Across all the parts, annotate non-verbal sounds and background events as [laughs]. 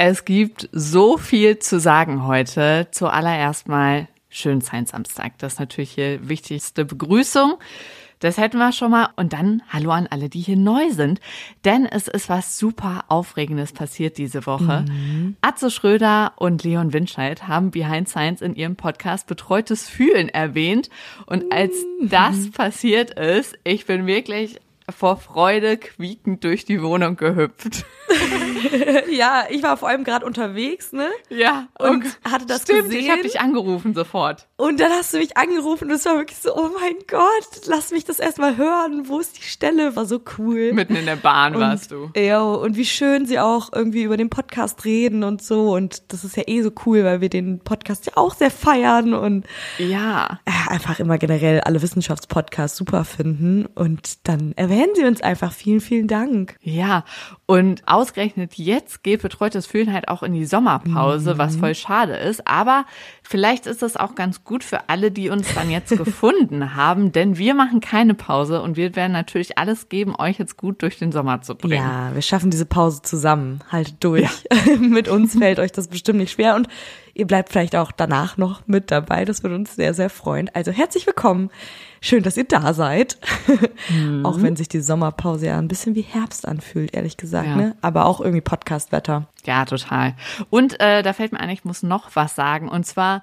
Es gibt so viel zu sagen heute. Zuallererst mal schönen Science Samstag. Das ist natürlich die wichtigste Begrüßung. Das hätten wir schon mal. Und dann hallo an alle, die hier neu sind. Denn es ist was super Aufregendes passiert diese Woche. Mhm. Atze Schröder und Leon Winscheid haben Behind Science in ihrem Podcast Betreutes Fühlen erwähnt. Und als mhm. das passiert ist, ich bin wirklich vor Freude quiekend durch die Wohnung gehüpft. [laughs] ja, ich war vor allem gerade unterwegs, ne? Ja. Und, und hatte das stimmt, gesehen. ich habe dich angerufen sofort. Und dann hast du mich angerufen und es war wirklich so, oh mein Gott, lass mich das erstmal hören. Wo ist die Stelle? War so cool. Mitten in der Bahn und, warst du. Ja, und wie schön sie auch irgendwie über den Podcast reden und so. Und das ist ja eh so cool, weil wir den Podcast ja auch sehr feiern und ja. einfach immer generell alle Wissenschaftspodcasts super finden. Und dann erwähnen sie uns einfach. Vielen, vielen Dank. Ja, und ausgerechnet jetzt geht betreutes Fühlen halt auch in die Sommerpause, mhm. was voll schade ist. Aber vielleicht ist das auch ganz gut für alle, die uns dann jetzt [laughs] gefunden haben, denn wir machen keine Pause und wir werden natürlich alles geben, euch jetzt gut durch den Sommer zu bringen. Ja, wir schaffen diese Pause zusammen. Haltet durch. Ja. [laughs] mit uns fällt euch das bestimmt nicht schwer und ihr bleibt vielleicht auch danach noch mit dabei. Das würde uns sehr, sehr freuen. Also herzlich willkommen Schön, dass ihr da seid. [laughs] Mhm. auch wenn sich die Sommerpause ja ein bisschen wie Herbst anfühlt, ehrlich gesagt, ja. ne? Aber auch irgendwie Podcast-Wetter. Ja, total. Und äh, da fällt mir ein, ich muss noch was sagen. Und zwar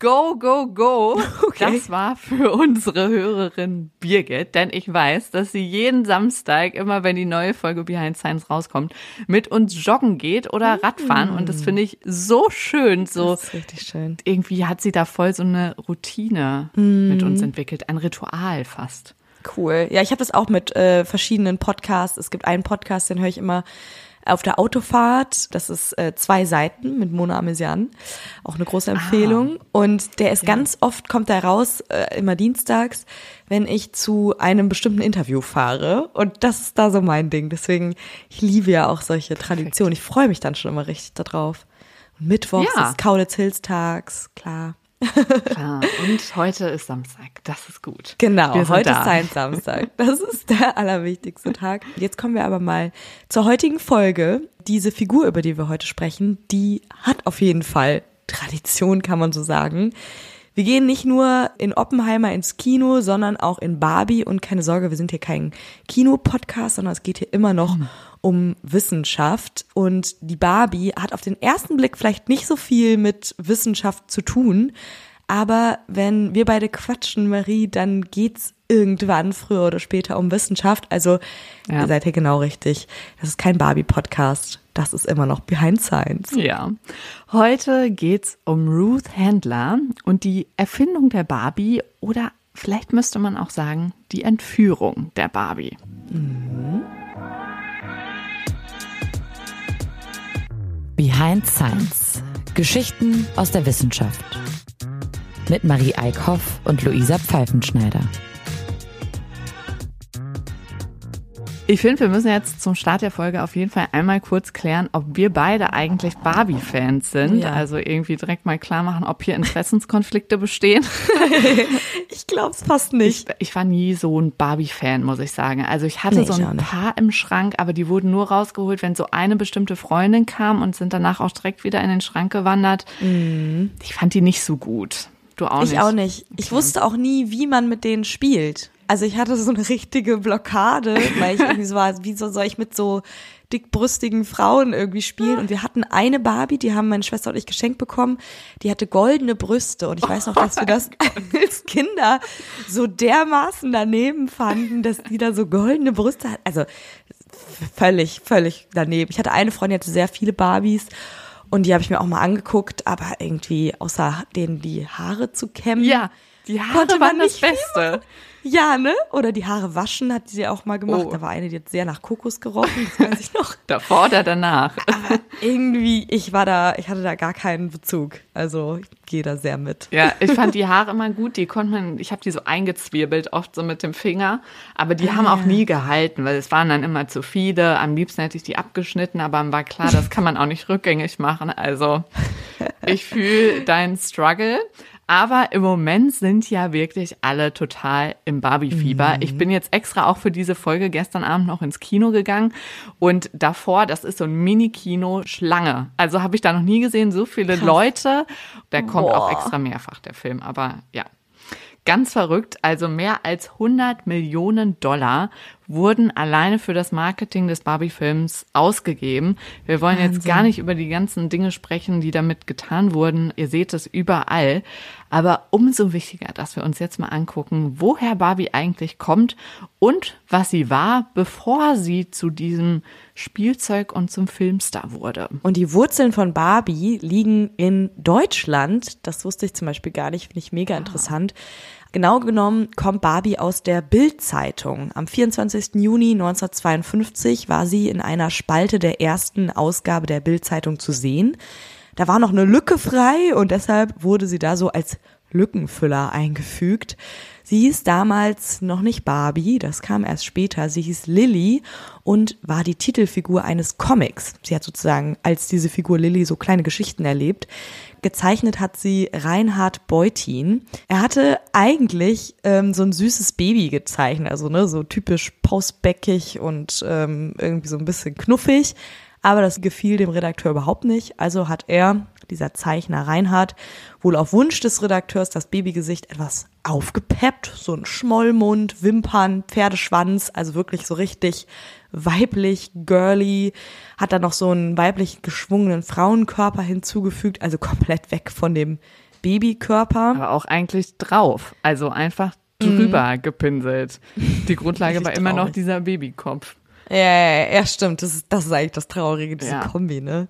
Go, go, go. [laughs] Okay. Das war für unsere Hörerin Birgit, denn ich weiß, dass sie jeden Samstag, immer wenn die neue Folge Behind Science rauskommt, mit uns joggen geht oder Radfahren. Mm. Und das finde ich so schön. So, das ist richtig schön. Irgendwie hat sie da voll so eine Routine mm. mit uns entwickelt, ein Ritual fast. Cool. Ja, ich habe das auch mit äh, verschiedenen Podcasts. Es gibt einen Podcast, den höre ich immer auf der Autofahrt. Das ist äh, zwei Seiten mit Mona Amesian. Auch eine große Empfehlung. Ah, und der ist ja. ganz oft, kommt da raus, äh, immer dienstags, wenn ich zu einem bestimmten Interview fahre. Und das ist da so mein Ding. Deswegen, ich liebe ja auch solche Traditionen. Ich freue mich dann schon immer richtig darauf. Und Mittwochs ja. ist Kaulitz Hills Tags, klar. Klar. Und heute ist Samstag. Das ist gut. Genau, heute da. ist Science Samstag. Das ist der allerwichtigste Tag. Jetzt kommen wir aber mal zur heutigen Folge. Diese Figur, über die wir heute sprechen, die hat auf jeden Fall Tradition, kann man so sagen. Wir gehen nicht nur in Oppenheimer ins Kino, sondern auch in Barbie. Und keine Sorge, wir sind hier kein Kinopodcast, sondern es geht hier immer noch mhm. Um Wissenschaft. Und die Barbie hat auf den ersten Blick vielleicht nicht so viel mit Wissenschaft zu tun. Aber wenn wir beide quatschen, Marie, dann geht's irgendwann früher oder später um Wissenschaft. Also ja. ihr seid hier genau richtig. Das ist kein Barbie-Podcast. Das ist immer noch Behind Science. Ja. Heute geht's um Ruth Handler und die Erfindung der Barbie oder vielleicht müsste man auch sagen, die Entführung der Barbie. Mhm. Behind Science. Geschichten aus der Wissenschaft. Mit Marie Eickhoff und Luisa Pfeifenschneider. Ich finde, wir müssen jetzt zum Start der Folge auf jeden Fall einmal kurz klären, ob wir beide eigentlich Barbie-Fans sind. Ja. Also irgendwie direkt mal klar machen, ob hier Interessenskonflikte bestehen. [laughs] ich glaube es fast nicht. Ich, ich, war nie so ein Barbie-Fan, muss ich sagen. Also ich hatte nee, so ein paar im Schrank, aber die wurden nur rausgeholt, wenn so eine bestimmte Freundin kam und sind danach auch direkt wieder in den Schrank gewandert. Mhm. Ich fand die nicht so gut. Du auch nicht? Ich auch nicht. Ich okay. wusste auch nie, wie man mit denen spielt. Also ich hatte so eine richtige Blockade, weil ich [laughs] irgendwie so war, wieso soll ich mit so dickbrüstigen Frauen irgendwie spielen? Und wir hatten eine Barbie, die haben meine Schwester und ich geschenkt bekommen, die hatte goldene Brüste. Und ich weiß noch, dass wir das als Kinder so dermaßen daneben fanden, dass die da so goldene Brüste hat. Also völlig, völlig daneben. Ich hatte eine Freundin, die hatte sehr viele Barbies. Und die habe ich mir auch mal angeguckt, aber irgendwie außer denen die Haare zu kämmen. Ja, die Haare waren das Beste. Ja, ne? Oder die Haare waschen hat sie auch mal gemacht. Oh. Da war eine, die hat sehr nach Kokos gerochen, das weiß ich noch. [laughs] Davor oder danach? Aber irgendwie, ich war da, ich hatte da gar keinen Bezug. Also ich gehe da sehr mit. Ja, ich fand die Haare immer gut. Die konnte man, ich habe die so eingezwirbelt, oft so mit dem Finger. Aber die ah, haben auch nie gehalten, weil es waren dann immer zu viele. Am liebsten hätte ich die abgeschnitten, aber mir war klar, das kann man auch nicht rückgängig machen. Also ich fühle deinen Struggle. Aber im Moment sind ja wirklich alle total im Barbie-Fieber. Mhm. Ich bin jetzt extra auch für diese Folge gestern Abend noch ins Kino gegangen und davor, das ist so ein Mini-Kino Schlange. Also habe ich da noch nie gesehen, so viele Leute. Der kommt auch extra mehrfach, der Film. Aber ja, Ganz verrückt, also mehr als 100 Millionen Dollar wurden alleine für das Marketing des Barbie-Films ausgegeben. Wir wollen jetzt Wahnsinn. gar nicht über die ganzen Dinge sprechen, die damit getan wurden. Ihr seht es überall. Aber umso wichtiger, dass wir uns jetzt mal angucken, woher Barbie eigentlich kommt und was sie war, bevor sie zu diesem Spielzeug und zum Filmstar wurde. Und die Wurzeln von Barbie liegen in Deutschland. Das wusste ich zum Beispiel gar nicht, finde ich mega interessant. Genau genommen kommt Barbie aus der Bild-Zeitung. Am 24. Juni 1952 war sie in einer Spalte der ersten Ausgabe der Bild-Zeitung zu sehen. Da war noch eine Lücke frei und deshalb wurde sie da so als Lückenfüller eingefügt. Sie hieß damals noch nicht Barbie, das kam erst später. Sie hieß Lilly und war die Titelfigur eines Comics. Sie hat sozusagen als diese Figur Lilly so kleine Geschichten erlebt. Gezeichnet hat sie Reinhard Beutin. Er hatte eigentlich ähm, so ein süßes Baby gezeichnet, also ne, so typisch pausbäckig und ähm, irgendwie so ein bisschen knuffig. Aber das gefiel dem Redakteur überhaupt nicht. Also hat er, dieser Zeichner Reinhard, wohl auf Wunsch des Redakteurs das Babygesicht etwas aufgepeppt. So ein Schmollmund, Wimpern, Pferdeschwanz, also wirklich so richtig weiblich, girly. Hat dann noch so einen weiblich geschwungenen Frauenkörper hinzugefügt, also komplett weg von dem Babykörper. aber auch eigentlich drauf. Also einfach drüber gepinselt. Die Grundlage war immer noch dieser Babykopf. Ja, ja, ja, stimmt. Das ist, das ist eigentlich das Traurige, diese Ja. Kombi, ne?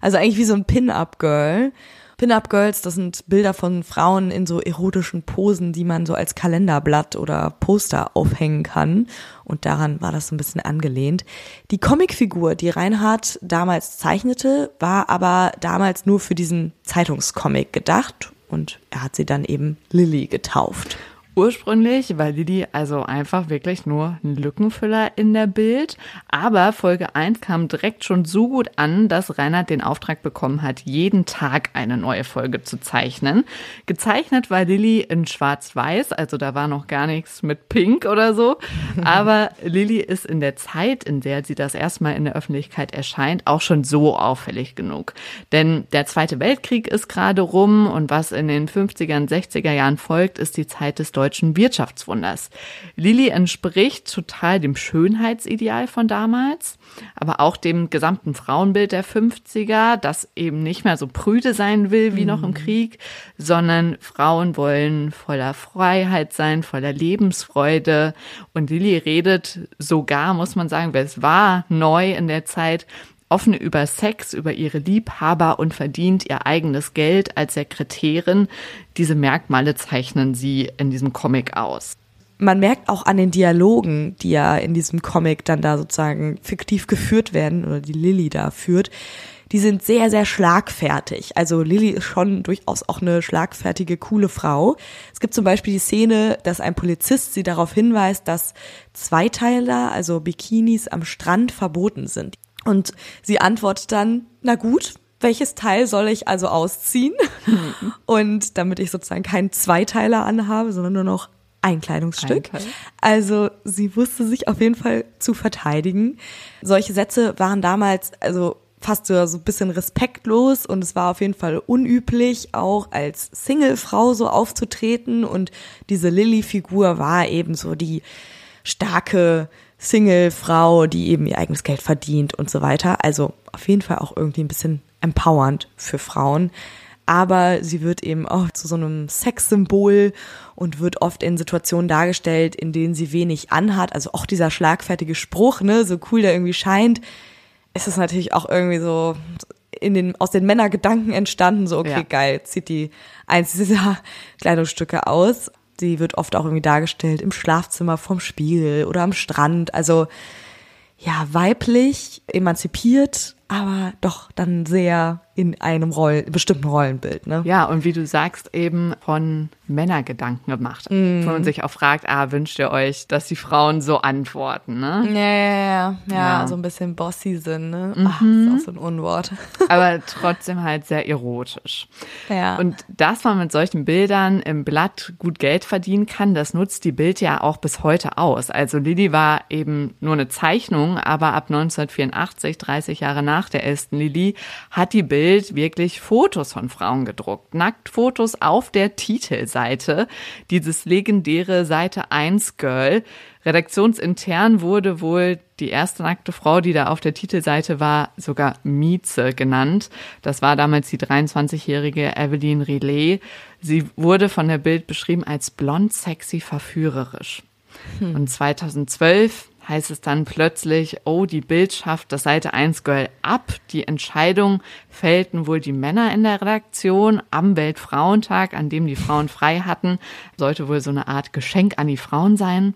Also eigentlich wie so ein Pin-Up-Girl. Pin-Up-Girls, das sind Bilder von Frauen in so erotischen Posen, die man so als Kalenderblatt oder Poster aufhängen kann. Und daran war das so ein bisschen angelehnt. Die Comicfigur, die Reinhard damals zeichnete, war aber damals nur für diesen Zeitungscomic gedacht. Und er hat sie dann eben Lilly getauft. Ursprünglich war Lilly also einfach wirklich nur ein Lückenfüller in der Bild. Aber Folge 1 kam direkt schon so gut an, dass Reinhard den Auftrag bekommen hat, jeden Tag eine neue Folge zu zeichnen. Gezeichnet war Lilly in schwarz-weiß, also da war noch gar nichts mit Pink oder so. [laughs] Aber Lilly ist in der Zeit, in der sie das erstmal in der Öffentlichkeit erscheint, auch schon so auffällig genug. Denn der Zweite Weltkrieg ist gerade rum und was in den 50er und 60er Jahren folgt, ist die Zeit des deutschen Wirtschaftswunders. Lilly entspricht total dem Schönheitsideal von damals, aber auch dem gesamten Frauenbild der 50er, das eben nicht mehr so prüde sein will wie noch im Krieg, sondern Frauen wollen voller Freiheit sein, voller Lebensfreude. Und Lilly redet sogar, muss man sagen, weil es war neu in der Zeit, offen über Sex, über ihre Liebhaber und verdient ihr eigenes Geld als Sekretärin. Diese Merkmale zeichnen sie in diesem Comic aus. man merkt auch an den Dialogen, die ja in diesem Comic dann da sozusagen fiktiv geführt werden oder die Lilly da führt, die sind sehr, sehr schlagfertig. Also Lilly ist schon durchaus auch eine schlagfertige, coole Frau. Es gibt zum Beispiel die Szene, dass ein Polizist sie darauf hinweist, dass Zweiteiler, also Bikinis am Strand verboten sind. Und sie antwortet dann, na gut, welches Teil soll ich also ausziehen? Und damit ich sozusagen keinen Zweiteiler anhabe, sondern nur noch ein Kleidungsstück. Ein. Also sie wusste sich auf jeden Fall zu verteidigen. Solche Sätze waren damals also fast so so ein bisschen respektlos und es war auf jeden Fall unüblich, auch als Singlefrau so aufzutreten. Und diese Lilly-Figur war eben so die starke Single-Frau, die eben ihr eigenes Geld verdient und so weiter. Also auf jeden Fall auch irgendwie ein bisschen empowernd für Frauen. Aber sie wird eben auch zu so einem Sexsymbol und wird oft in Situationen dargestellt, in denen sie wenig anhat. Also auch dieser schlagfertige Spruch, ne, so cool der irgendwie scheint, ist es natürlich auch irgendwie so in den, aus den Männergedanken entstanden, so, okay, Ja. geil, zieht die eins dieser Kleidungsstücke aus. Sie wird oft auch irgendwie dargestellt im Schlafzimmer vom Spiegel oder am Strand. Also ja, weiblich, emanzipiert, aber doch dann sehr in einem Rollen, bestimmten Rollenbild. Ne? Ja, und wie du sagst, eben von Männergedanken gemacht. Mm. Wo man sich auch fragt, ah, wünscht ihr euch, dass die Frauen so antworten, ne? Ja, ja, ja, ja, ja. so ein bisschen bossy sind, ne? Mhm. Ach, ist auch so ein Unwort. [laughs] Aber trotzdem halt sehr erotisch. Ja. Und dass man mit solchen Bildern im Blatt gut Geld verdienen kann, das nutzt die Bild ja auch bis heute aus. Also Lilly war eben nur eine Zeichnung, aber ab 1984, 30 Jahre nach der ersten Lilly, hat die Bild Bild wirklich Fotos von Frauen gedruckt. Nacktfotos auf der Titelseite. Dieses legendäre Seite 1 Girl. Redaktionsintern wurde wohl die erste nackte Frau, die da auf der Titelseite war, sogar Mieze genannt. Das war damals die 23-jährige Evelyn Rillet. Sie wurde von der Bild beschrieben als blond, sexy, verführerisch. Hm. Und 2012 heißt es dann plötzlich, oh, die Bild schafft das Seite 1 Girl ab. Die Entscheidung fällten wohl die Männer in der Redaktion am Weltfrauentag, an dem die Frauen frei hatten. Sollte wohl so eine Art Geschenk an die Frauen sein.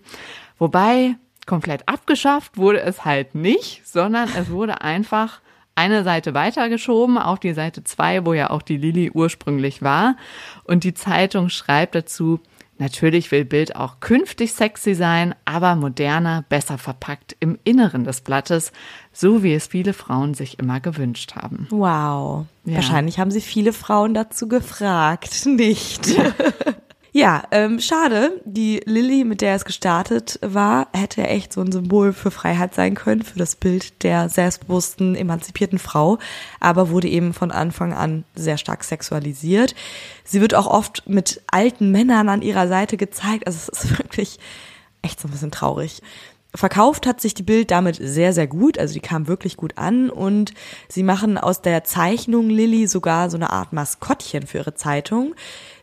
Wobei komplett abgeschafft wurde es halt nicht, sondern es wurde einfach eine Seite weitergeschoben auf die Seite 2, wo ja auch die Lilly ursprünglich war. Und die Zeitung schreibt dazu, Natürlich will Bild auch künftig sexy sein, aber moderner, besser verpackt im Inneren des Blattes, so wie es viele Frauen sich immer gewünscht haben. Wow. Ja. Wahrscheinlich haben sie viele Frauen dazu gefragt, [laughs] nicht? Ja, [laughs] ähm, schade. Die Lilly, mit der es gestartet war, hätte echt so ein Symbol für Freiheit sein können, für das Bild der selbstbewussten, emanzipierten Frau, aber wurde eben von Anfang an sehr stark sexualisiert. Sie wird auch oft mit alten Männern an ihrer Seite gezeigt. Also es ist [laughs] wirklich echt so ein bisschen traurig. Verkauft hat sich die Bild damit sehr, sehr gut. Also die kam wirklich gut an und sie machen aus der Zeichnung Lilly sogar so eine Art Maskottchen für ihre Zeitung.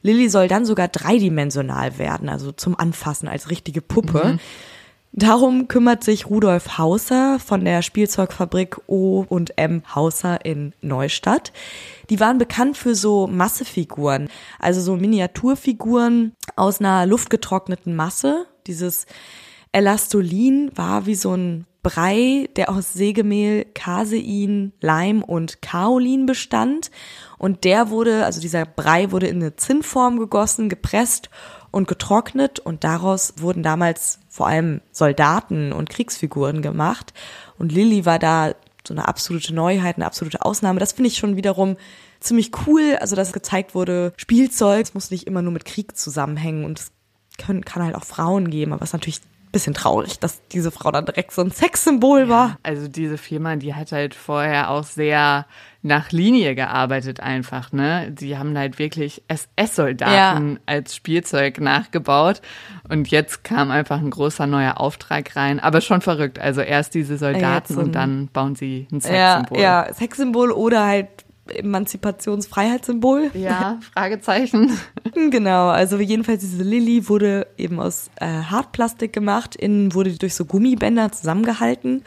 Lilly soll dann sogar dreidimensional werden, also zum Anfassen als richtige Puppe. Mhm. Darum kümmert sich Rudolf Hauser von der Spielzeugfabrik O und M Hauser in Neustadt. Die waren bekannt für so Massefiguren, also so Miniaturfiguren aus einer luftgetrockneten Masse. Dieses Elastolin war wie so ein Brei, der aus Sägemehl, Casein, Leim und Kaolin bestand. Und der wurde, also dieser Brei wurde in eine Zinnform gegossen, gepresst und getrocknet. Und daraus wurden damals vor allem Soldaten und Kriegsfiguren gemacht. Und Lilly war da so eine absolute Neuheit, eine absolute Ausnahme. Das finde ich schon wiederum ziemlich cool. Also, dass gezeigt wurde, Spielzeug, es muss nicht immer nur mit Krieg zusammenhängen und es können, kann halt auch Frauen geben, aber es ist natürlich bisschen traurig, dass diese Frau dann direkt so ein Sexsymbol war. Ja, also diese Firma, die hat halt vorher auch sehr nach Linie gearbeitet einfach, ne? Die haben halt wirklich SS-Soldaten ja. als Spielzeug nachgebaut und jetzt kam einfach ein großer neuer Auftrag rein, aber schon verrückt. Also erst diese Soldaten so und dann bauen sie ein Sexsymbol. Ja, ja, Sexsymbol oder halt Emanzipationsfreiheitssymbol. Ja, [laughs] Fragezeichen. genau, also jedenfalls diese Lilly wurde eben aus äh, Hartplastik gemacht, innen wurde die durch so Gummibänder zusammengehalten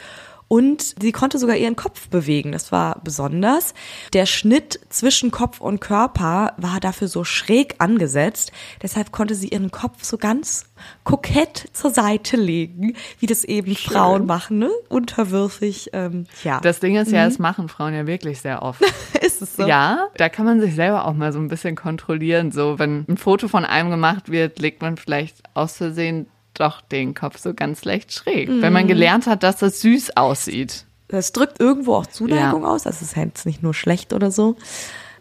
und sie konnte sogar ihren Kopf bewegen. Das war besonders. Der Schnitt zwischen Kopf und Körper war dafür so schräg angesetzt. Deshalb konnte sie ihren Kopf so ganz kokett zur Seite legen, wie das eben Schön. Frauen machen, ne? Unterwürfig. Ähm, ja. Das Ding ist ja, mhm. das machen Frauen ja wirklich sehr oft. [laughs] ist es so? Ja, da kann man sich selber auch mal so ein bisschen kontrollieren. So, wenn ein Foto von einem gemacht wird, legt man vielleicht aus Versehen doch den Kopf so ganz leicht schräg, mhm. wenn man gelernt hat, dass das süß aussieht. Das drückt irgendwo auch Zuneigung ja. aus, das ist jetzt nicht nur schlecht oder so.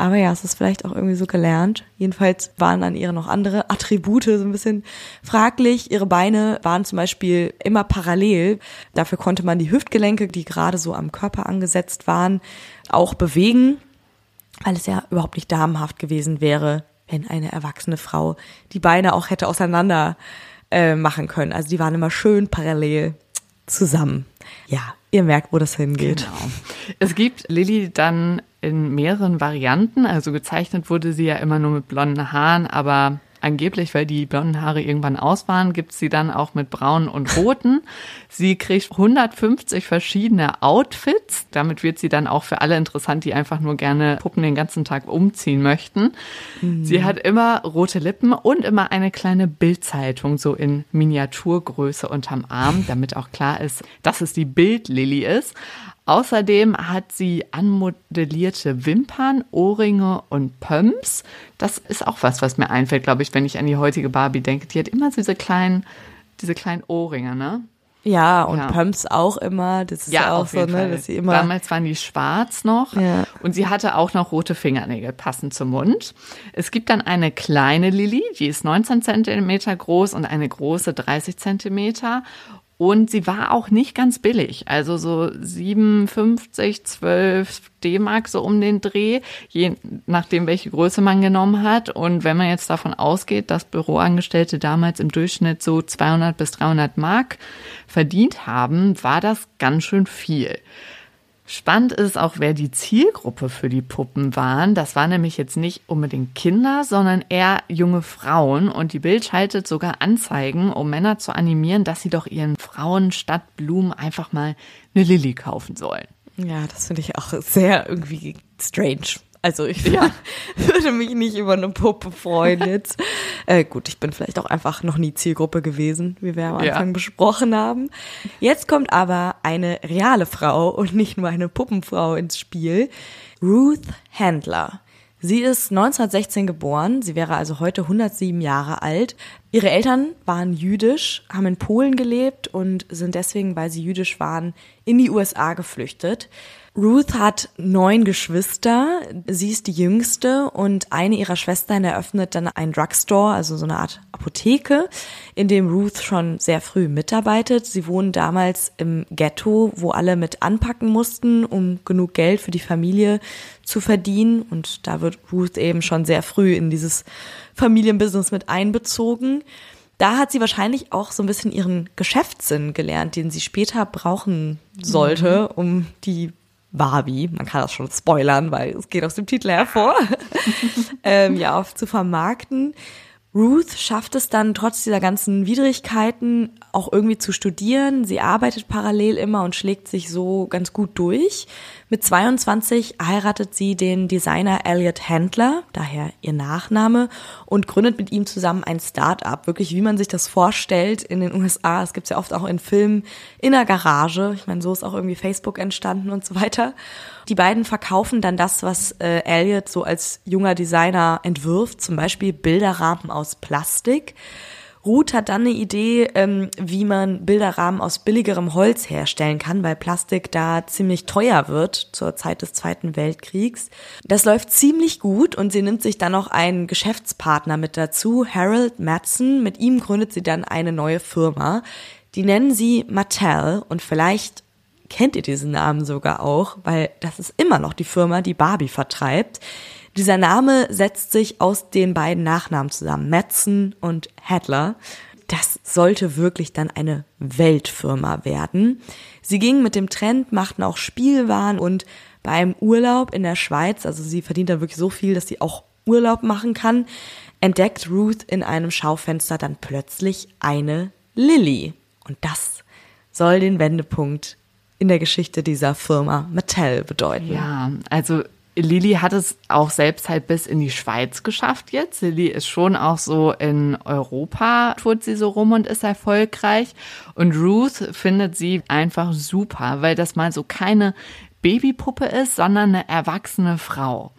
Aber ja, es ist vielleicht auch irgendwie so gelernt. Jedenfalls waren an ihr noch andere Attribute so ein bisschen fraglich. Ihre Beine waren zum Beispiel immer parallel. Dafür konnte man die Hüftgelenke, die gerade so am Körper angesetzt waren, auch bewegen, weil es ja überhaupt nicht damenhaft gewesen wäre, wenn eine erwachsene Frau die Beine auch hätte auseinander äh, machen können. Also die waren immer schön parallel zusammen. Ja, ihr merkt, wo das hingeht. Genau. Es gibt Lilly dann in mehreren Varianten. Also gezeichnet wurde sie ja immer nur mit blonden Haaren, aber angeblich, weil die blonden Haare irgendwann aus waren, gibt's sie dann auch mit braunen und roten. [laughs] sie kriegt 150 verschiedene Outfits. Damit wird sie dann auch für alle interessant, die einfach nur gerne Puppen den ganzen Tag umziehen möchten. Mhm. Sie hat immer rote Lippen und immer eine kleine Bildzeitung so in Miniaturgröße unterm Arm, damit auch klar ist, dass es die Bildlilly ist. Außerdem hat sie anmodellierte Wimpern, Ohrringe und Pumps. Das ist auch was, was mir einfällt, glaube ich, wenn ich an die heutige Barbie denke. Die hat immer diese kleinen, diese kleinen Ohrringe, ne? Ja, und Ja. Pumps auch immer. Das ist ja, Ja, auch so, ne, Fall. dass sie immer. Damals waren die schwarz noch Ja. und sie hatte auch noch rote Fingernägel passend zum Mund. Es gibt dann eine kleine Lilly, die ist 19 Zentimeter groß und eine große 30 Zentimeter. Und sie war auch nicht ganz billig, also so 57, 12 D-Mark so um den Dreh, je nachdem, welche Größe man genommen hat. Und wenn man jetzt davon ausgeht, dass Büroangestellte damals im Durchschnitt so 200 bis 300 Mark verdient haben, war das ganz schön viel. Spannend ist auch, wer die Zielgruppe für die Puppen waren. Das waren nämlich jetzt nicht unbedingt Kinder, sondern eher junge Frauen. Und die Bild schaltet sogar Anzeigen, um Männer zu animieren, dass sie doch ihren Frauen statt Blumen einfach mal eine Lilly kaufen sollen. Ja, das finde ich auch sehr irgendwie strange. Also ich [laughs] würde mich nicht über eine Puppe freuen jetzt. [laughs] äh, gut, ich bin vielleicht auch einfach noch nie Zielgruppe gewesen, wie wir am Ja. Anfang besprochen haben. Jetzt kommt aber eine reale Frau und nicht nur eine Puppenfrau ins Spiel. Ruth Handler. Sie ist 1916 geboren, sie wäre also heute 107 Jahre alt. Ihre Eltern waren jüdisch, haben in Polen gelebt und sind deswegen, weil sie jüdisch waren, in die USA geflüchtet. Ruth hat neun Geschwister, sie ist die jüngste und eine ihrer Schwestern eröffnet dann ein Drugstore, also so eine Art Apotheke, in dem Ruth schon sehr früh mitarbeitet. Sie wohnen damals im Ghetto, wo alle mit anpacken mussten, um genug Geld für die Familie zu verdienen und da wird Ruth eben schon sehr früh in dieses Familienbusiness mit einbezogen. Da hat sie wahrscheinlich auch so ein bisschen ihren Geschäftssinn gelernt, den sie später brauchen sollte, um die Barbie, man kann das schon spoilern, weil es geht aus dem Titel hervor, [laughs] ähm, ja, auf zu vermarkten. Ruth schafft es dann trotz dieser ganzen Widrigkeiten auch irgendwie zu studieren. Sie arbeitet parallel immer und schlägt sich so ganz gut durch. Mit 22 heiratet sie den Designer Elliot Handler, daher ihr Nachname, und gründet mit ihm zusammen ein Start-up. Wirklich, wie man sich das vorstellt in den USA. Es gibt's ja oft auch in Filmen in der Garage. Ich meine, so ist auch irgendwie Facebook entstanden und so weiter. Die beiden verkaufen dann das, was äh, Elliot so als junger Designer entwirft, zum Beispiel Bilderrahmen aus Plastik. Ruth hat dann eine Idee, ähm, wie man Bilderrahmen aus billigerem Holz herstellen kann, weil Plastik da ziemlich teuer wird zur Zeit des Zweiten Weltkriegs. Das läuft ziemlich gut und sie nimmt sich dann noch einen Geschäftspartner mit dazu, Harold Madsen. Mit ihm gründet sie dann eine neue Firma. Die nennen sie Mattel und vielleicht kennt ihr diesen Namen sogar auch, weil das ist immer noch die Firma, die Barbie vertreibt. Dieser Name setzt sich aus den beiden Nachnamen zusammen, Madsen und Hadler. Das sollte wirklich dann eine Weltfirma werden. Sie gingen mit dem Trend, machten auch Spielwaren und beim Urlaub in der Schweiz, also sie verdient da wirklich so viel, dass sie auch Urlaub machen kann, entdeckt Ruth in einem Schaufenster dann plötzlich eine Lilly. Und das soll den Wendepunkt in der Geschichte dieser Firma Mattel bedeuten. Ja, also Lilly hat es auch selbst halt bis in die Schweiz geschafft jetzt. Lilly ist schon auch so in Europa, tourt sie so rum und ist erfolgreich. Und Ruth findet sie einfach super, weil das mal so keine Babypuppe ist, sondern eine erwachsene Frau.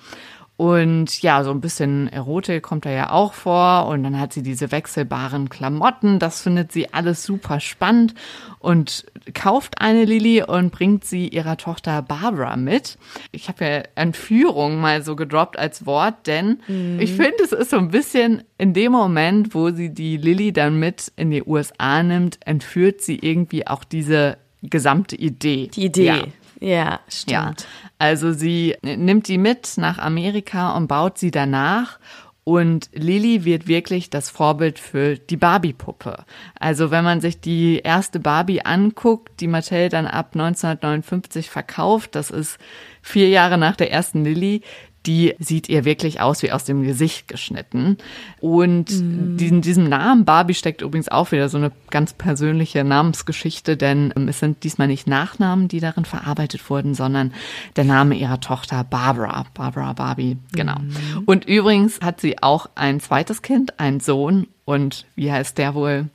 Und ja, so ein bisschen Erotik kommt da ja auch vor. Und dann hat sie diese wechselbaren Klamotten. Das findet sie alles super spannend und kauft eine Lilly und bringt sie ihrer Tochter Barbara mit. Ich habe ja Entführung mal so gedroppt als Wort, denn ich finde, es ist so ein bisschen in dem Moment, wo sie die Lilly dann mit in die USA nimmt, entführt sie irgendwie auch diese gesamte Idee. Die Idee. Ja. Ja, stimmt. Ja, also sie nimmt die mit nach Amerika und baut sie danach. Und Lilly wird wirklich das Vorbild für die Barbie-Puppe. Also wenn man sich die erste Barbie anguckt, die Mattel dann ab 1959 verkauft, das ist vier Jahre nach der ersten Lilly, die sieht ihr wirklich aus wie aus dem Gesicht geschnitten. Und in diesem Namen Barbie steckt übrigens auch wieder so eine ganz persönliche Namensgeschichte, denn ähm, es sind diesmal nicht Nachnamen, die darin verarbeitet wurden, sondern der Name ihrer Tochter Barbara. Barbara Barbie, genau. Und übrigens hat sie auch ein zweites Kind, einen Sohn. Und wie heißt der wohl?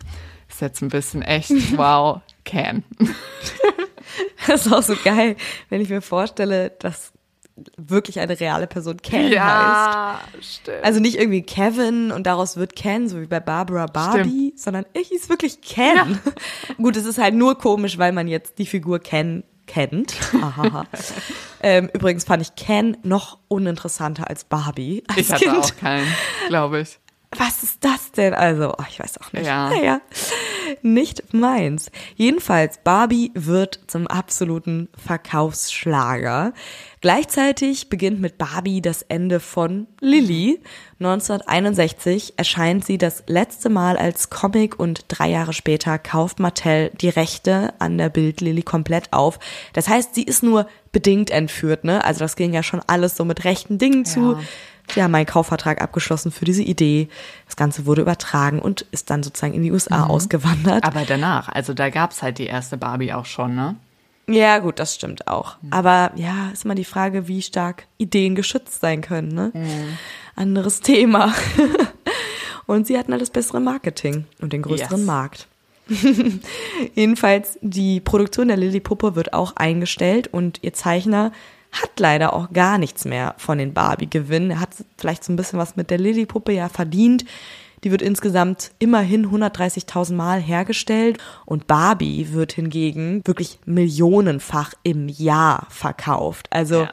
Ist jetzt ein bisschen echt, [laughs] wow, Ken. [laughs] Das ist auch so geil, wenn ich mir vorstelle, dass wirklich eine reale Person Ken Ja, heißt. stimmt. Also nicht irgendwie Kevin und daraus wird Ken, so wie bei Barbara Barbie, sondern ich hieß wirklich Ken. [laughs] Gut, es ist halt nur komisch, weil man jetzt die Figur Ken kennt. [laughs] Ähm, übrigens fand ich Ken noch uninteressanter als Barbie als ich hatte Kind. auch keinen, glaube ich. Was ist das denn? Also, oh, ich weiß auch nicht. Ja. Naja, nicht meins. Jedenfalls, Barbie wird zum absoluten Verkaufsschlager. Gleichzeitig beginnt mit Barbie das Ende von Lilly. 1961 erscheint sie das letzte Mal als Comic und drei Jahre später kauft Mattel die Rechte an der Bild Lilly komplett auf. Das heißt, sie ist nur bedingt entführt, ne? Also das ging ja schon alles so mit rechten Dingen zu. Ja. Sie haben einen Kaufvertrag abgeschlossen für diese Idee. Das Ganze wurde übertragen und ist dann sozusagen in die USA ausgewandert. Aber danach, also da gab's halt die erste Barbie auch schon, ne? Ja, gut, das stimmt auch. Aber ja, ist immer die Frage, wie stark Ideen geschützt sein können. Ne? Anderes Thema. [laughs] und sie hatten halt das bessere Marketing und den größeren Yes. Markt. [laughs] Jedenfalls, die Produktion der Lilly-Puppe wird auch eingestellt und ihr Zeichner hat leider auch gar nichts mehr von den Barbie-Gewinnen. Er hat vielleicht so ein bisschen was mit der Lilly-Puppe ja verdient. Die wird insgesamt immerhin 130.000 Mal hergestellt und Barbie wird hingegen wirklich millionenfach im Jahr verkauft. Also Ja.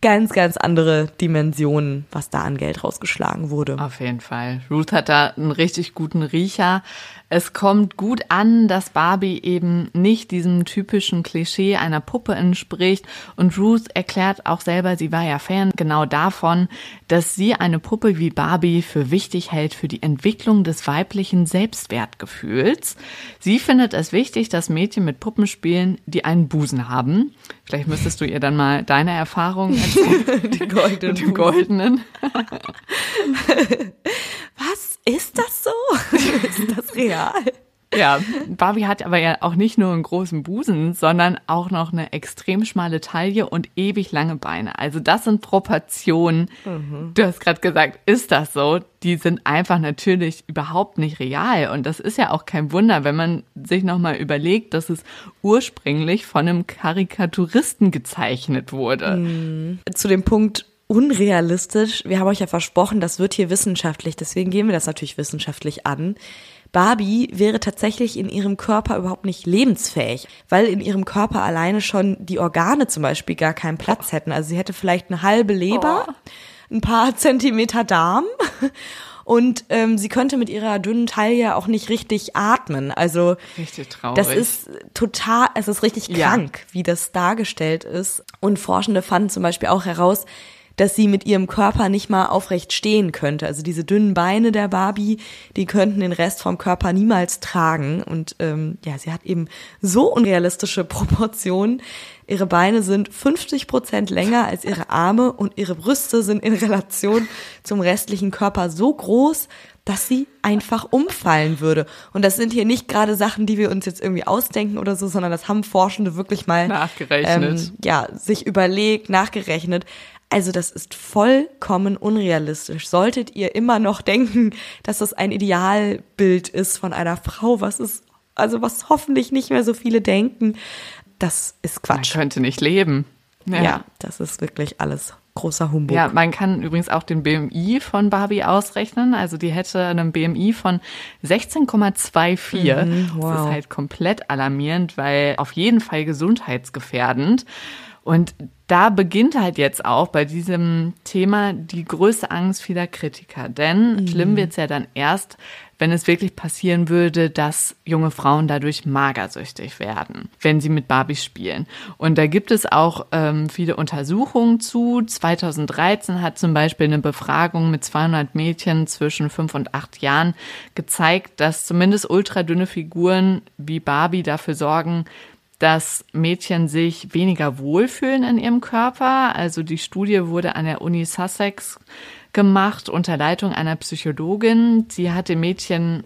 Ganz, ganz andere Dimensionen, was da an Geld rausgeschlagen wurde. Auf jeden Fall. Ruth hat da einen richtig guten Riecher. Es kommt gut an, dass Barbie eben nicht diesem typischen Klischee einer Puppe entspricht. Und Ruth erklärt auch selber, sie war ja Fan genau davon, dass sie eine Puppe wie Barbie für wichtig hält für die Entwicklung des weiblichen Selbstwertgefühls. Sie findet es wichtig, dass Mädchen mit Puppen spielen, die einen Busen haben. Vielleicht müsstest du ihr dann mal deine Erfahrungen [laughs] Die goldenen Die goldenen. [laughs] Was? Ist das so? [laughs] ist das real? Ja, Barbie hat aber ja auch nicht nur einen großen Busen, sondern auch noch eine extrem schmale Taille und ewig lange Beine. Also das sind Proportionen. Du hast gerade gesagt, ist das so? Die sind einfach natürlich überhaupt nicht real. Und das ist ja auch kein Wunder, wenn man sich nochmal überlegt, dass es ursprünglich von einem Karikaturisten gezeichnet wurde. Zu dem Punkt unrealistisch. Wir haben euch ja versprochen, das wird hier wissenschaftlich, deswegen gehen wir das natürlich wissenschaftlich an. Barbie wäre tatsächlich in ihrem Körper überhaupt nicht lebensfähig, weil in ihrem Körper alleine schon die Organe zum Beispiel gar keinen Platz hätten. Also sie hätte vielleicht eine halbe Leber, ein paar [laughs] Zentimeter Darm und ähm, sie könnte mit ihrer dünnen Taille auch nicht richtig atmen. Also Richtig traurig. das ist total, es ist richtig Ja. krank, wie das dargestellt ist. Und Forschende fanden zum Beispiel auch heraus, dass sie mit ihrem Körper nicht mal aufrecht stehen könnte. Also diese dünnen Beine der Barbie, die könnten den Rest vom Körper niemals tragen. Und ähm, ja, sie hat eben so unrealistische [laughs] Proportionen. Ihre Beine sind 50 Prozent länger als ihre Arme und ihre Brüste sind in Relation zum restlichen Körper so groß, dass sie einfach umfallen würde. Und das sind hier nicht gerade Sachen, die wir uns jetzt irgendwie ausdenken oder so, sondern das haben Forschende wirklich mal Nachgerechnet. Ähm, ja, sich überlegt, nachgerechnet. Also das ist vollkommen unrealistisch. Solltet ihr immer noch denken, dass das ein Idealbild ist von einer Frau, was ist, also was hoffentlich nicht mehr so viele denken, das ist Man Quatsch. könnte nicht leben. Ja, das ist wirklich alles großer Humbug. Ja, man kann übrigens auch den BMI von Barbie ausrechnen. Also die hätte einen BMI von 16,24. Das wow. ist halt komplett alarmierend, weil auf jeden Fall gesundheitsgefährdend. Und da beginnt halt jetzt auch bei diesem Thema die größte Angst vieler Kritiker. Denn schlimm wird's ja dann erst, wenn es wirklich passieren würde, dass junge Frauen dadurch magersüchtig werden, wenn sie mit Barbie spielen. Und da gibt es auch ähm, viele Untersuchungen zu. 2013 hat zum Beispiel eine Befragung mit 200 Mädchen zwischen 5 und 8 Jahren gezeigt, dass zumindest ultradünne Figuren wie Barbie dafür sorgen, dass Mädchen sich weniger wohlfühlen in ihrem Körper. Also die Studie wurde an der Uni Sussex gemacht unter Leitung einer Psychologin. Sie hat den Mädchen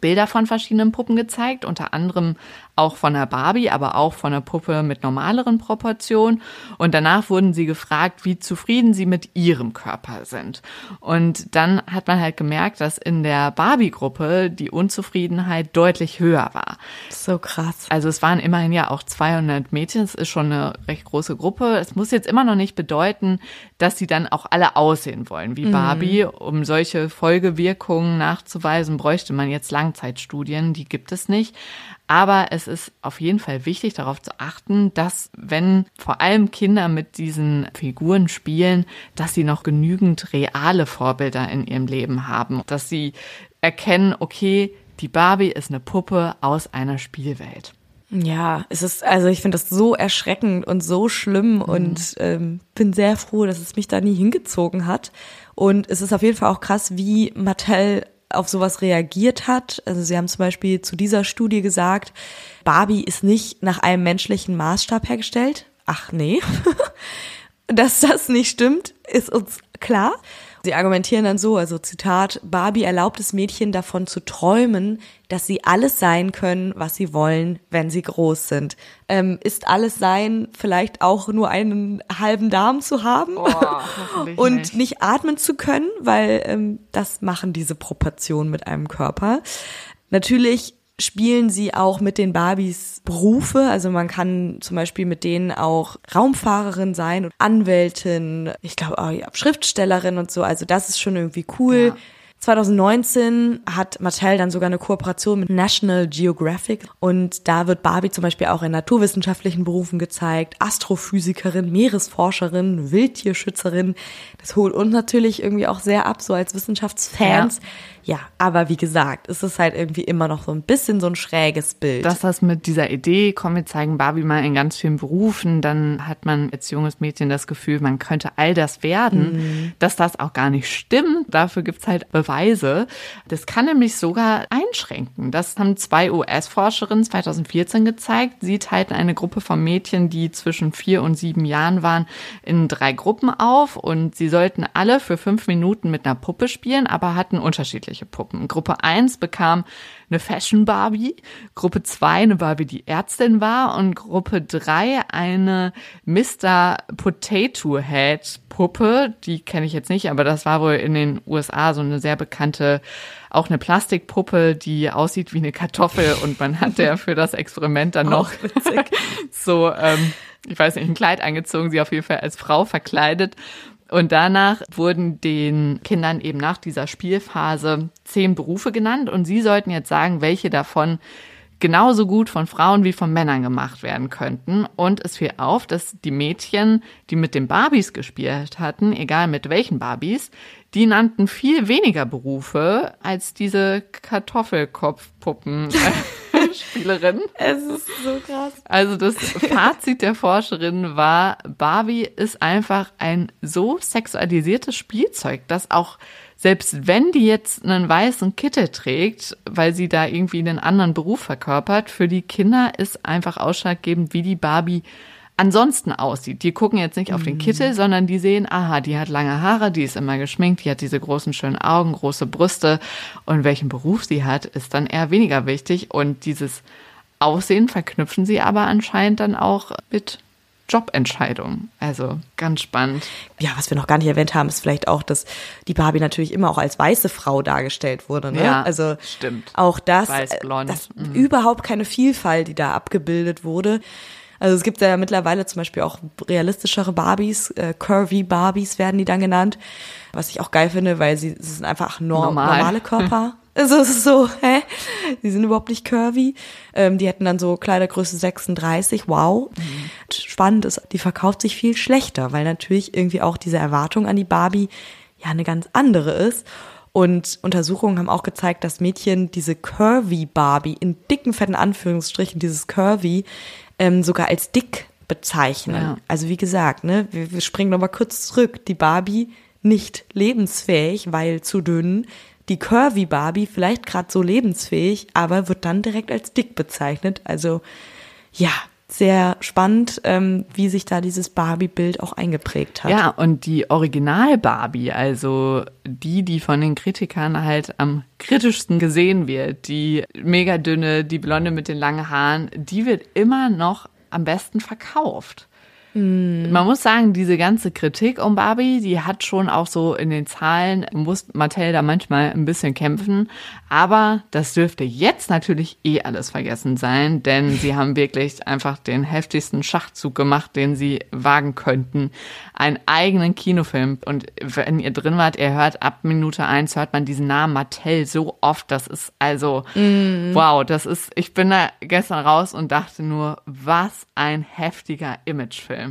Bilder von verschiedenen Puppen gezeigt, unter anderem auch von der Barbie, aber auch von der Puppe mit normaleren Proportionen. Und danach wurden sie gefragt, wie zufrieden sie mit ihrem Körper sind. Und dann hat man halt gemerkt, dass in der Barbie-Gruppe die Unzufriedenheit deutlich höher war. So krass. Also es waren immerhin ja auch 200 Mädchen, es ist schon eine recht große Gruppe. Es muss jetzt immer noch nicht bedeuten, dass sie dann auch alle aussehen wollen wie Barbie. Mhm. Um solche Folgewirkungen nachzuweisen, bräuchte man jetzt Langzeitstudien, die gibt es nicht. Aber es ist auf jeden Fall wichtig, darauf zu achten, dass wenn vor allem Kinder mit diesen Figuren spielen, dass sie noch genügend reale Vorbilder in ihrem Leben haben, dass sie erkennen, okay, die Barbie ist eine Puppe aus einer Spielwelt. Ja, es ist, also ich finde das so erschreckend und so schlimm mhm. und ähm, bin sehr froh, dass es mich da nie hingezogen hat. Und es ist auf jeden Fall auch krass, wie Mattel auf sowas reagiert hat. Also sie haben zum Beispiel zu dieser Studie gesagt, Barbie ist nicht nach einem menschlichen Maßstab hergestellt. Ach nee. [laughs] Dass das nicht stimmt, ist uns klar. Sie argumentieren dann so, also Zitat, Barbie erlaubt es Mädchen davon zu träumen, dass sie alles sein können, was sie wollen, wenn sie groß sind. Ähm, ist alles sein vielleicht auch nur einen halben Darm zu haben oh, [laughs] und nicht. nicht. atmen zu können, weil ähm, das machen diese Proportionen mit einem Körper. Natürlich spielen sie auch mit den Barbies Berufe. Also man kann zum Beispiel mit denen auch Raumfahrerin sein und Anwältin, ich glaube auch ja, Schriftstellerin und so. Also das ist schon irgendwie cool. Ja. 2019 hat Mattel dann sogar eine Kooperation mit National Geographic und da wird Barbie zum Beispiel auch in naturwissenschaftlichen Berufen gezeigt, Astrophysikerin, Meeresforscherin, Wildtierschützerin. Das holt uns natürlich irgendwie auch sehr ab, so als Wissenschaftsfans. Ja. Ja, aber wie gesagt, es ist halt irgendwie immer noch so ein bisschen so ein schräges Bild. Dass das mit dieser Idee, komm, wir zeigen Barbie mal in ganz vielen Berufen, dann hat man als junges Mädchen das Gefühl, man könnte all das werden, mhm. dass das auch gar nicht stimmt. Dafür gibt's halt Beweise. Das kann nämlich sogar einschränken. Das haben zwei US-Forscherinnen 2014 gezeigt. Sie teilten eine Gruppe von Mädchen, die zwischen vier und sieben Jahren waren, in drei Gruppen auf und sie sollten alle für fünf Minuten mit einer Puppe spielen, aber hatten unterschiedliche unterschiedliche Puppen. Gruppe 1 bekam eine Fashion Barbie, Gruppe 2 eine Barbie, die Ärztin war und Gruppe 3 eine Mr. Potato Head Puppe, die kenne ich jetzt nicht, aber das war wohl in den USA so eine sehr bekannte auch eine Plastikpuppe, die aussieht wie eine Kartoffel [laughs] und man hat ja für das Experiment dann noch [laughs] so, ähm, ich weiß nicht, ein Kleid angezogen, sie auf jeden Fall als Frau verkleidet und danach wurden den Kindern eben nach dieser Spielphase zehn Berufe genannt und sie sollten jetzt sagen, welche davon genauso gut von Frauen wie von Männern gemacht werden könnten. Und es fiel auf, dass die Mädchen, die mit den Barbies gespielt hatten, egal mit welchen Barbies, die nannten viel weniger Berufe als diese Kartoffelkopfpuppen. [laughs] Spielerin. Es ist so krass. Also das Fazit der Forscherin war, Barbie ist einfach ein so sexualisiertes Spielzeug, dass auch selbst wenn die jetzt einen weißen Kittel trägt, weil sie da irgendwie einen anderen Beruf verkörpert, für die Kinder ist einfach ausschlaggebend, wie die Barbie ansonsten aussieht. Die gucken jetzt nicht auf den mhm. Kittel, sondern die sehen, aha, die hat lange Haare, die ist immer geschminkt, die hat diese großen schönen Augen, große Brüste und welchen Beruf sie hat, ist dann eher weniger wichtig und dieses Aussehen verknüpfen sie aber anscheinend dann auch mit Jobentscheidungen. Also ganz spannend. Ja, was wir noch gar nicht erwähnt haben, ist vielleicht auch, dass die Barbie natürlich immer auch als weiße Frau dargestellt wurde. Ne? Ja, also stimmt. Auch das, Weiß, blond. das mhm. überhaupt keine Vielfalt, die da abgebildet wurde. Also es gibt ja mittlerweile zum Beispiel auch realistischere Barbies, äh, Curvy Barbies werden die dann genannt, was ich auch geil finde, weil sie, sie sind einfach norm Normal. normale Körper. Also [laughs] es ist so, hä? Die sind überhaupt nicht curvy. Ähm, die hätten dann so Kleidergröße 36, wow. Mhm. Spannend ist, die verkauft sich viel schlechter, weil natürlich irgendwie auch diese Erwartung an die Barbie ja eine ganz andere ist. Und Untersuchungen haben auch gezeigt, dass Mädchen diese Curvy Barbie in dicken, fetten Anführungsstrichen, dieses Curvy, ähm, sogar als dick bezeichnen. Ja. Also wie gesagt, ne, wir, wir springen nochmal kurz zurück. Die Barbie nicht lebensfähig, weil zu dünn. Die Curvy Barbie vielleicht gerade so lebensfähig, aber wird dann direkt als dick bezeichnet. Also ja, sehr spannend, ähm, wie sich da dieses Barbie-Bild auch eingeprägt hat. Ja, und die Original-Barbie, also die, die von den Kritikern halt am kritischsten gesehen wird, die mega dünne, die Blonde mit den langen Haaren, die wird immer noch am besten verkauft. Mhm. Man muss sagen, diese ganze Kritik um Barbie, die hat schon auch so in den Zahlen, muss Mattel da manchmal ein bisschen kämpfen. Aber das dürfte jetzt natürlich eh alles vergessen sein, denn sie [laughs] haben wirklich einfach den heftigsten Schachzug gemacht, den sie wagen könnten. Einen eigenen Kinofilm. Und wenn ihr drin wart, ihr hört ab Minute eins hört man diesen Namen Mattel so oft. Das ist also, mm. wow, das ist, ich bin da gestern raus und dachte nur, was ein heftiger Imagefilm.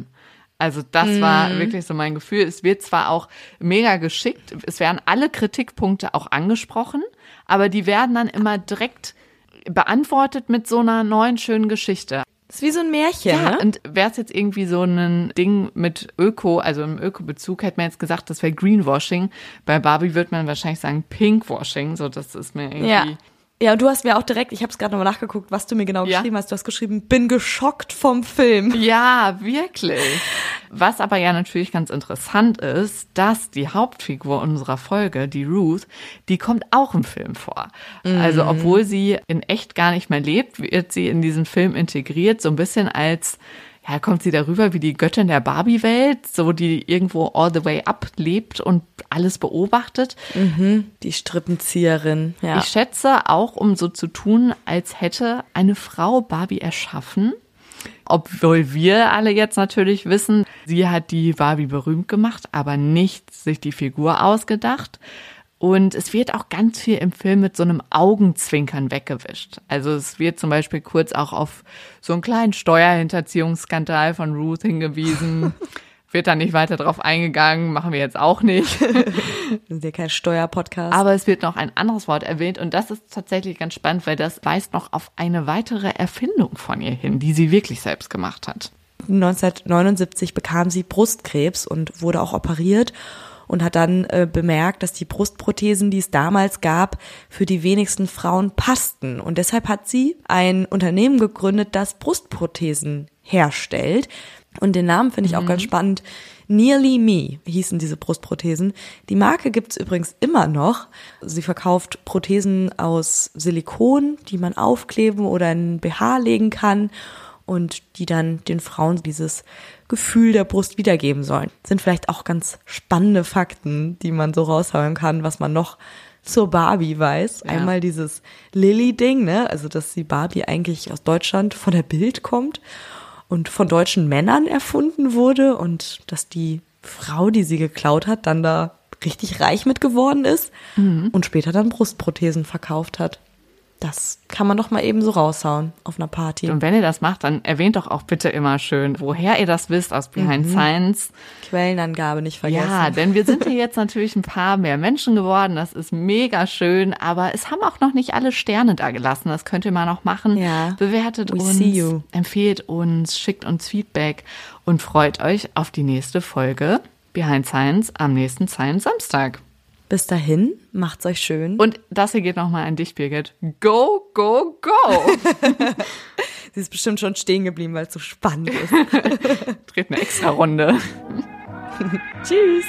Also das mhm. war wirklich so mein Gefühl. Es wird zwar auch mega geschickt, es werden alle Kritikpunkte auch angesprochen, aber die werden dann immer direkt beantwortet mit so einer neuen schönen Geschichte. Das ist wie so ein Märchen. Ja, ne? und wäre es jetzt irgendwie so ein Ding mit Öko, also im Öko-Bezug, hätte man jetzt gesagt, das wäre Greenwashing. Bei Barbie wird man wahrscheinlich sagen Pinkwashing. So, das ist mir irgendwie. Ja. Ja, und du hast mir auch direkt, ich habe es gerade nochmal nachgeguckt, was du mir genau ja. geschrieben hast. Du hast geschrieben, bin geschockt vom Film. Ja, wirklich. Was aber ja natürlich ganz interessant ist, dass die Hauptfigur unserer Folge, die Ruth, die kommt auch im Film vor. Mhm. Also obwohl sie in echt gar nicht mehr lebt, wird sie in diesen Film integriert, so ein bisschen als ja, kommt sie darüber wie die Göttin der Barbie-Welt, so die irgendwo all the way up lebt und alles beobachtet. Mhm, die Strippenzieherin, ja. Ich schätze auch, um so zu tun, als hätte eine Frau Barbie erschaffen. Obwohl wir alle jetzt natürlich wissen, sie hat die Barbie berühmt gemacht, aber nicht sich die Figur ausgedacht. Und es wird auch ganz viel im Film mit so einem Augenzwinkern weggewischt. Also es wird zum Beispiel kurz auch auf so einen kleinen Steuerhinterziehungsskandal von Ruth hingewiesen. [laughs] wird da nicht weiter drauf eingegangen, machen wir jetzt auch nicht. Wir sind ja kein Steuerpodcast. Aber es wird noch ein anderes Wort erwähnt und das ist tatsächlich ganz spannend, weil das weist noch auf eine weitere Erfindung von ihr hin, die sie wirklich selbst gemacht hat. 1979 bekam sie Brustkrebs und wurde auch operiert und hat dann äh, bemerkt, dass die Brustprothesen, die es damals gab, für die wenigsten Frauen passten. Und deshalb hat sie ein Unternehmen gegründet, das Brustprothesen herstellt. Und den Namen finde ich auch mhm. ganz spannend. Nearly Me hießen diese Brustprothesen. Die Marke gibt's übrigens immer noch. Sie verkauft Prothesen aus Silikon, die man aufkleben oder in BH legen kann und die dann den Frauen dieses Gefühl der Brust wiedergeben sollen. Das sind vielleicht auch ganz spannende Fakten, die man so raushauen kann, was man noch zur Barbie weiß. Ja. Einmal dieses Lilly-Ding, ne? Also, dass die Barbie eigentlich aus Deutschland von der Bild kommt und von deutschen Männern erfunden wurde und dass die Frau, die sie geklaut hat, dann da richtig reich mit geworden ist mhm. und später dann Brustprothesen verkauft hat. Das kann man doch mal eben so raushauen auf einer Party. Und wenn ihr das macht, dann erwähnt doch auch bitte immer schön, woher ihr das wisst aus Behind mhm. Science. Quellenangabe nicht vergessen. Ja, denn wir sind hier jetzt natürlich ein paar mehr Menschen geworden. Das ist mega schön. Aber es haben auch noch nicht alle Sterne da gelassen. Das könnt ihr mal noch machen. Ja. Bewertet We uns, empfehlt uns, schickt uns Feedback und freut euch auf die nächste Folge Behind Science am nächsten Science Samstag. Bis dahin, macht's euch schön. Und das hier geht nochmal an dich, Birgit. Go, go, go! [laughs] Sie ist bestimmt schon stehen geblieben, weil es so spannend ist. [laughs] Dreht eine extra Runde. [laughs] Tschüss.